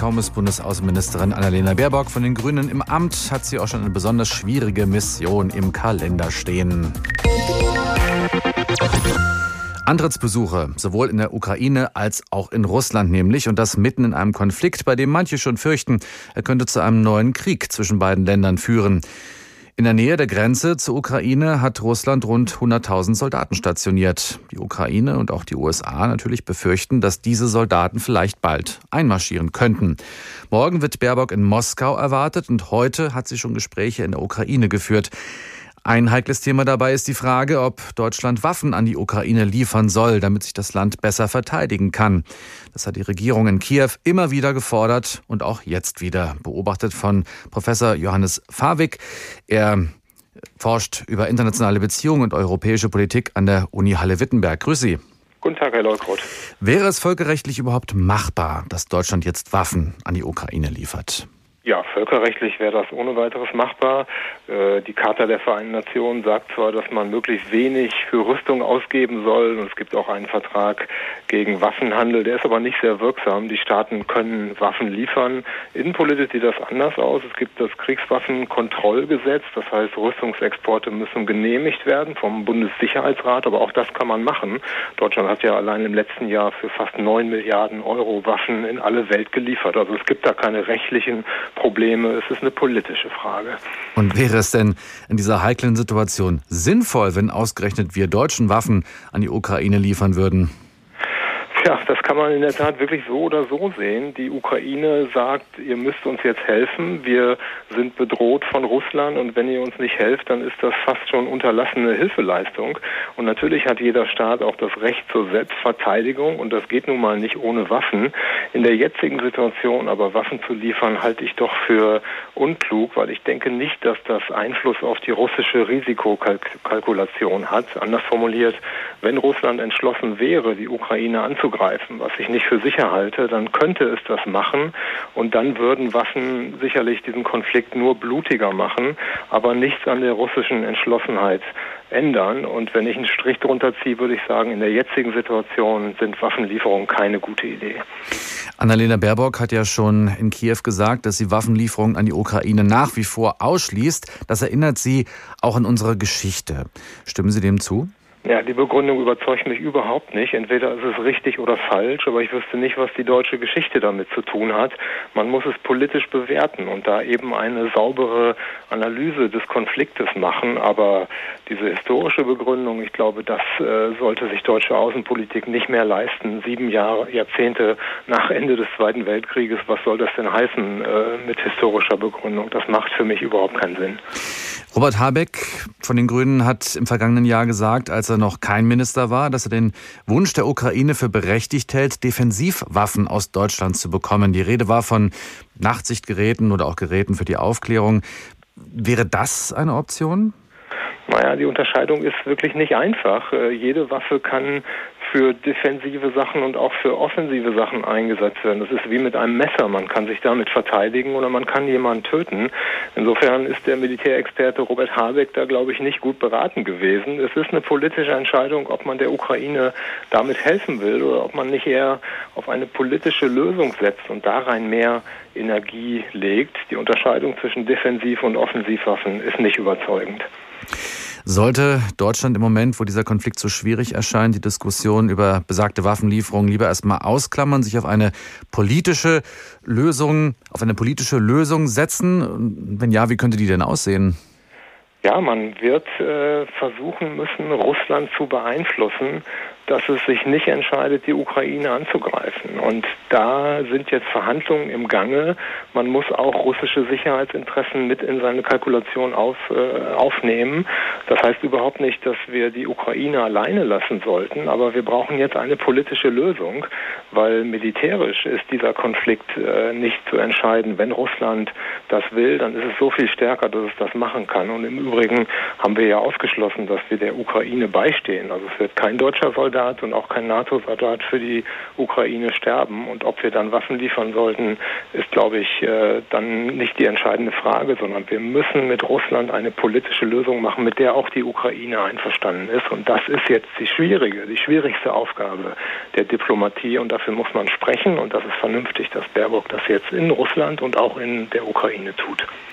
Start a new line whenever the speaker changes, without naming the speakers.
Kaum ist Bundesaußenministerin Annalena Baerbock von den Grünen im Amt, hat sie auch schon eine besonders schwierige Mission im Kalender stehen. Antrittsbesuche, sowohl in der Ukraine als auch in Russland nämlich, und das mitten in einem Konflikt, bei dem manche schon fürchten, er könnte zu einem neuen Krieg zwischen beiden Ländern führen. In der Nähe der Grenze zur Ukraine hat Russland rund 100.000 Soldaten stationiert. Die Ukraine und auch die USA natürlich befürchten, dass diese Soldaten vielleicht bald einmarschieren könnten. Morgen wird Baerbock in Moskau erwartet und heute hat sie schon Gespräche in der Ukraine geführt. Ein heikles Thema dabei ist die Frage, ob Deutschland Waffen an die Ukraine liefern soll, damit sich das Land besser verteidigen kann. Das hat die Regierung in Kiew immer wieder gefordert und auch jetzt wieder. Beobachtet von Professor Johannes Fawig. Er forscht über internationale Beziehungen und europäische Politik an der Uni Halle-Wittenberg. Grüß Sie.
Guten Tag, Herr Leukrott.
Wäre es völkerrechtlich überhaupt machbar, dass Deutschland jetzt Waffen an die Ukraine liefert?
Ja, völkerrechtlich wäre das ohne weiteres machbar. Äh, die Charta der Vereinten Nationen sagt zwar, dass man möglichst wenig für Rüstung ausgeben soll und es gibt auch einen Vertrag gegen Waffenhandel, der ist aber nicht sehr wirksam. Die Staaten können Waffen liefern. Innenpolitisch sieht das anders aus. Es gibt das Kriegswaffenkontrollgesetz, das heißt, Rüstungsexporte müssen genehmigt werden vom Bundessicherheitsrat, aber auch das kann man machen. Deutschland hat ja allein im letzten Jahr für fast neun Milliarden Euro Waffen in alle Welt geliefert. Also es gibt da keine rechtlichen Probleme. Es ist eine politische Frage.
Und wäre es denn in dieser heiklen Situation sinnvoll, wenn ausgerechnet wir deutschen Waffen an die Ukraine liefern würden?
Ja, das kann man in der Tat wirklich so oder so sehen. Die Ukraine sagt, ihr müsst uns jetzt helfen. Wir sind bedroht von Russland und wenn ihr uns nicht helft, dann ist das fast schon unterlassene Hilfeleistung. Und natürlich hat jeder Staat auch das Recht zur Selbstverteidigung und das geht nun mal nicht ohne Waffen. In der jetzigen Situation aber Waffen zu liefern, halte ich doch für unklug, weil ich denke nicht, dass das Einfluss auf die russische Risikokalkulation hat. Anders formuliert, wenn Russland entschlossen wäre, die Ukraine anzugreifen, was ich nicht für sicher halte, dann könnte es das machen und dann würden Waffen sicherlich diesen Konflikt nur blutiger machen, aber nichts an der russischen Entschlossenheit ändern. Und wenn ich einen Strich drunter ziehe, würde ich sagen, in der jetzigen Situation sind Waffenlieferungen keine gute Idee.
Annalena Baerbock hat ja schon in Kiew gesagt, dass sie Waffenlieferungen an die Ukraine nach wie vor ausschließt. Das erinnert sie auch an unsere Geschichte. Stimmen Sie dem zu?
Ja, die Begründung überzeugt mich überhaupt nicht. Entweder ist es richtig oder falsch, aber ich wüsste nicht, was die deutsche Geschichte damit zu tun hat. Man muss es politisch bewerten und da eben eine saubere Analyse des Konfliktes machen. Aber diese historische Begründung, ich glaube, das äh, sollte sich deutsche Außenpolitik nicht mehr leisten. Sieben Jahre, Jahrzehnte nach Ende des Zweiten Weltkrieges, was soll das denn heißen äh, mit historischer Begründung? Das macht für mich überhaupt keinen Sinn.
Robert Habeck von den Grünen hat im vergangenen Jahr gesagt, als er noch kein Minister war, dass er den Wunsch der Ukraine für berechtigt hält, Defensivwaffen aus Deutschland zu bekommen. Die Rede war von Nachtsichtgeräten oder auch Geräten für die Aufklärung. Wäre das eine Option?
Naja, die Unterscheidung ist wirklich nicht einfach. Äh, jede Waffe kann für defensive Sachen und auch für offensive Sachen eingesetzt werden. Das ist wie mit einem Messer. Man kann sich damit verteidigen oder man kann jemanden töten. Insofern ist der Militärexperte Robert Habeck da, glaube ich, nicht gut beraten gewesen. Es ist eine politische Entscheidung, ob man der Ukraine damit helfen will oder ob man nicht eher auf eine politische Lösung setzt und da rein mehr Energie legt. Die Unterscheidung zwischen Defensiv- und Offensivwaffen ist nicht überzeugend.
Sollte Deutschland im Moment, wo dieser Konflikt so schwierig erscheint, die Diskussion über besagte Waffenlieferungen lieber erstmal ausklammern, sich auf eine politische Lösung, auf eine politische Lösung setzen? Wenn ja, wie könnte die denn aussehen?
Ja, man wird äh, versuchen müssen, Russland zu beeinflussen, dass es sich nicht entscheidet, die Ukraine anzugreifen. Und da sind jetzt Verhandlungen im Gange. Man muss auch russische Sicherheitsinteressen mit in seine Kalkulation auf, äh, aufnehmen. Das heißt überhaupt nicht, dass wir die Ukraine alleine lassen sollten, aber wir brauchen jetzt eine politische Lösung, weil militärisch ist dieser Konflikt äh, nicht zu entscheiden. Wenn Russland das will, dann ist es so viel stärker, dass es das machen kann. Und im Übrigen haben wir ja ausgeschlossen, dass wir der Ukraine beistehen. Also es wird kein deutscher Soldat EU-Soldat und auch kein NATO-Soldat für die Ukraine sterben. Und ob wir dann Waffen liefern sollten, ist, glaube ich, äh, dann nicht die entscheidende Frage, sondern wir müssen mit Russland eine politische Lösung machen, mit der auch die Ukraine einverstanden ist. Und das ist jetzt die schwierige, die schwierigste Aufgabe der Diplomatie. Und dafür muss man sprechen. Und das ist vernünftig, dass Baerbock das jetzt in Russland und auch in der Ukraine tut.